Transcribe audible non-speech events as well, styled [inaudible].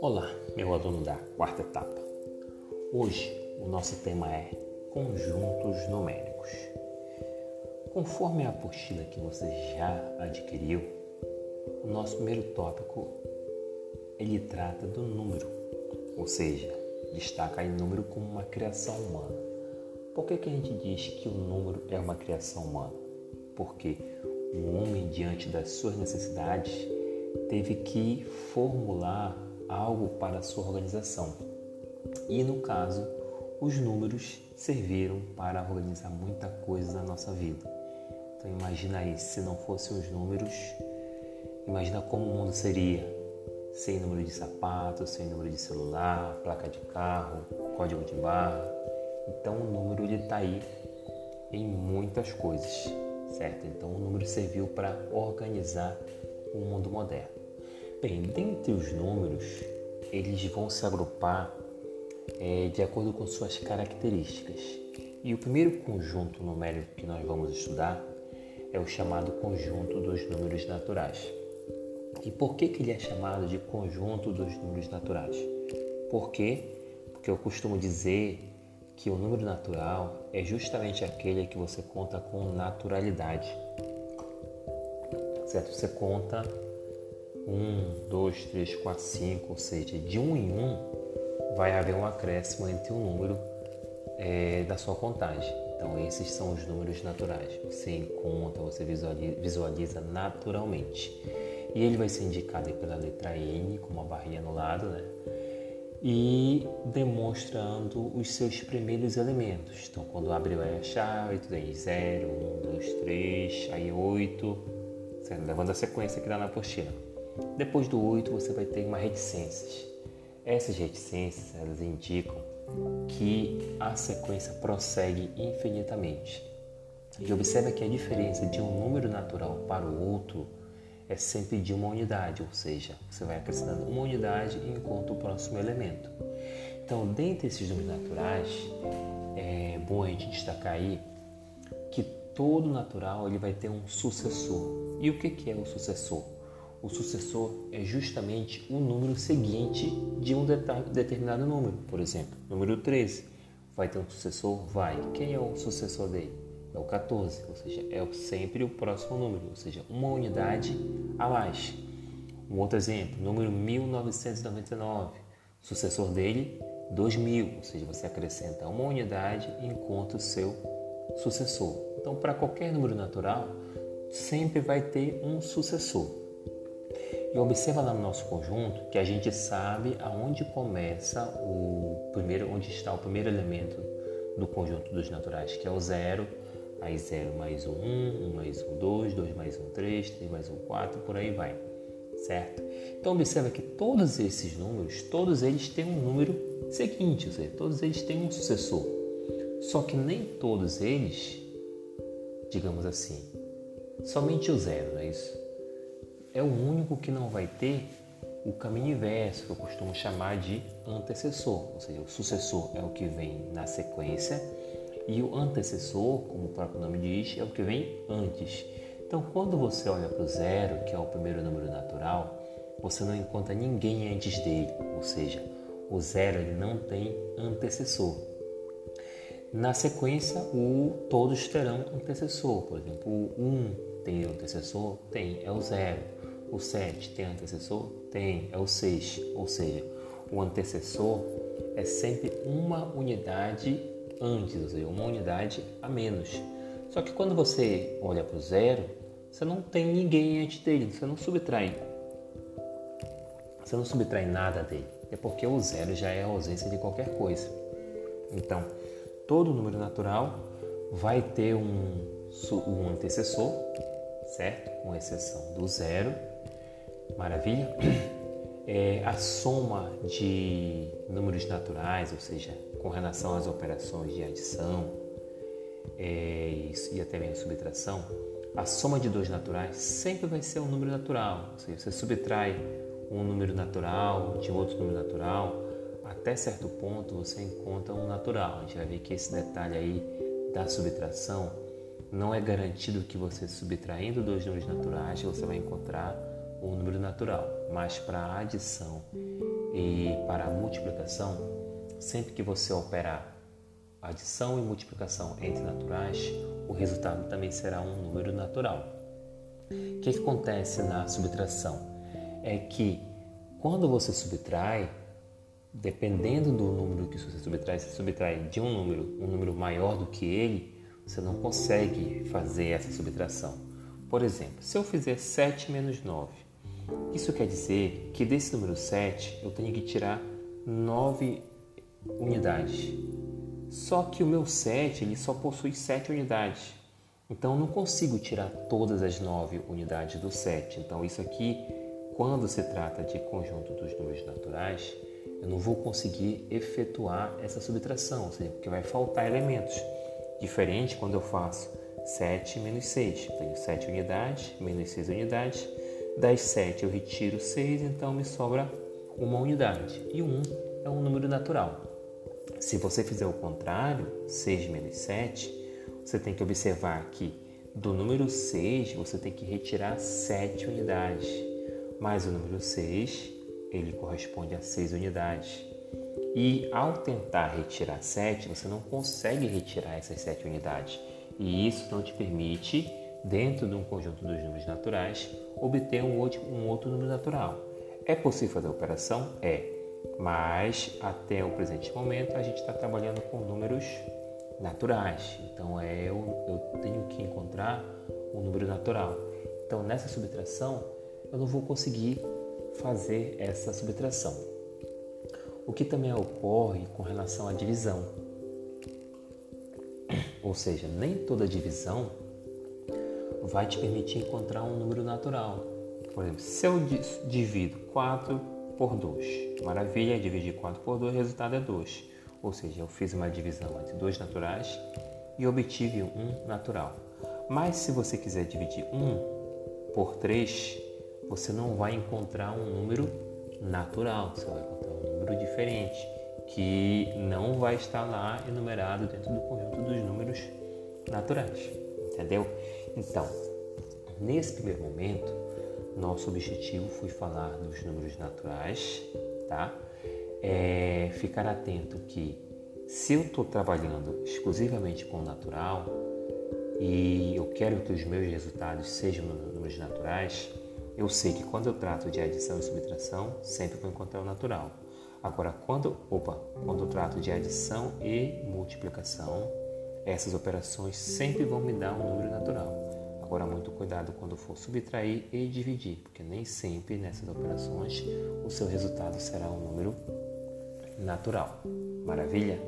Olá, meu aluno da quarta etapa. Hoje o nosso tema é conjuntos numéricos. Conforme a apostila que você já adquiriu, o nosso primeiro tópico ele trata do número, ou seja, destaca o número como uma criação humana. Por que, que a gente diz que o número é uma criação humana? Porque o homem, diante das suas necessidades, teve que formular algo para a sua organização. E no caso, os números serviram para organizar muita coisa na nossa vida. Então imagina aí, se não fossem os números, imagina como o mundo seria. Sem número de sapato, sem número de celular, placa de carro, código de barra. Então o número está aí em muitas coisas, certo? Então o número serviu para organizar o mundo moderno. Bem, dentre os números, eles vão se agrupar é, de acordo com suas características. E o primeiro conjunto numérico que nós vamos estudar é o chamado conjunto dos números naturais. E por que, que ele é chamado de conjunto dos números naturais? Por quê? Porque eu costumo dizer que o número natural é justamente aquele que você conta com naturalidade. Certo? Você conta 1, 2, 3, 4, 5, ou seja, de um em um vai haver um acréscimo entre um número é, da sua contagem. Então, esses são os números naturais. Você encontra, você visualiza, visualiza naturalmente. E ele vai ser indicado pela letra N, com uma barrinha no lado, né? E demonstrando os seus primeiros elementos. Então, quando vai a chave, tudo aí 0, 1, 2, 3, aí 8, levando a sequência que dá na apostila. Depois do 8 você vai ter uma reticências. Essas reticências elas indicam que a sequência prossegue infinitamente. E observa que a diferença de um número natural para o outro é sempre de uma unidade, ou seja, você vai acrescentando uma unidade enquanto o próximo elemento. Então, dentre esses números naturais, é bom a gente destacar aí que todo natural ele vai ter um sucessor. E o que é o sucessor? o sucessor é justamente o número seguinte de um determinado número. Por exemplo, número 13 vai ter um sucessor? Vai. Quem é o sucessor dele? É o 14, ou seja, é sempre o próximo número, ou seja, uma unidade a mais. Um outro exemplo, número 1999, sucessor dele, 2000, ou seja, você acrescenta uma unidade enquanto o seu sucessor. Então, para qualquer número natural, sempre vai ter um sucessor. E observa lá no nosso conjunto que a gente sabe aonde começa o primeiro, onde está o primeiro elemento do conjunto dos naturais, que é o zero, aí zero mais um, um mais um, dois, dois mais um, três, três mais um, quatro, por aí vai, certo? Então observa que todos esses números, todos eles têm um número seguinte, ou seja, todos eles têm um sucessor. Só que nem todos eles, digamos assim, somente o zero, não é isso? é o único que não vai ter o caminho inverso, que eu costumo chamar de antecessor, ou seja, o sucessor é o que vem na sequência e o antecessor, como o próprio nome diz, é o que vem antes. Então, quando você olha para o zero, que é o primeiro número natural, você não encontra ninguém antes dele, ou seja, o zero ele não tem antecessor. Na sequência, o todos terão antecessor. Por exemplo, o 1 um tem antecessor? Tem, é o zero. O 7 tem antecessor? Tem, é o 6. Ou seja, o antecessor é sempre uma unidade antes, seja, uma unidade a menos. Só que quando você olha para o zero, você não tem ninguém antes dele, você não subtrai. Você não subtrai nada dele. É porque o zero já é a ausência de qualquer coisa. Então, todo número natural vai ter um, um antecessor, certo? Com exceção do zero Maravilha? [clears throat] É, a soma de números naturais, ou seja, com relação às operações de adição é, e até mesmo subtração, a soma de dois naturais sempre vai ser um número natural. Ou seja, você subtrai um número natural de outro número natural, até certo ponto você encontra um natural. A gente vai ver que esse detalhe aí da subtração não é garantido que você subtraindo dois números naturais você vai encontrar um número natural, mas para a adição e para a multiplicação, sempre que você operar adição e multiplicação entre naturais, o resultado também será um número natural. O que, que acontece na subtração? É que quando você subtrai, dependendo do número que você subtrai, se subtrai de um número, um número maior do que ele, você não consegue fazer essa subtração. Por exemplo, se eu fizer 7 menos 9, isso quer dizer que desse número 7 eu tenho que tirar 9 unidades. Só que o meu 7 ele só possui 7 unidades. Então eu não consigo tirar todas as 9 unidades do 7. Então isso aqui, quando se trata de conjunto dos números naturais, eu não vou conseguir efetuar essa subtração, ou seja, porque vai faltar elementos. Diferente quando eu faço 7 menos 6. Eu tenho 7 unidades, menos 6 unidades. Das 7 eu retiro 6, então me sobra uma unidade. E 1 é um número natural. Se você fizer o contrário, 6 menos 7, você tem que observar que do número 6 você tem que retirar 7 unidades. Mas o número 6, ele corresponde a 6 unidades. E ao tentar retirar 7, você não consegue retirar essas 7 unidades. E isso não te permite, dentro de um conjunto dos números naturais, obter um outro, um outro número natural. É possível fazer a operação? É. Mas até o presente momento a gente está trabalhando com números naturais. Então é, eu, eu tenho que encontrar um número natural. Então nessa subtração eu não vou conseguir fazer essa subtração. O que também ocorre com relação à divisão. Ou seja, nem toda divisão vai te permitir encontrar um número natural. Por exemplo, se eu divido 4 por 2, maravilha, dividir 4 por 2, o resultado é 2. Ou seja, eu fiz uma divisão entre dois naturais e obtive um natural. Mas se você quiser dividir 1 por 3, você não vai encontrar um número natural, você vai encontrar um número diferente, que não vai estar lá enumerado dentro do conjunto dos números naturais, entendeu? Então, nesse primeiro momento, nosso objetivo foi falar dos números naturais, tá? É, ficar atento que se eu estou trabalhando exclusivamente com o natural e eu quero que os meus resultados sejam números naturais, eu sei que quando eu trato de adição e subtração, sempre vou encontrar o natural. Agora, quando, opa, quando eu trato de adição e multiplicação, essas operações sempre vão me dar um número natural. Agora, muito cuidado quando for subtrair e dividir, porque nem sempre nessas operações o seu resultado será um número natural. Maravilha?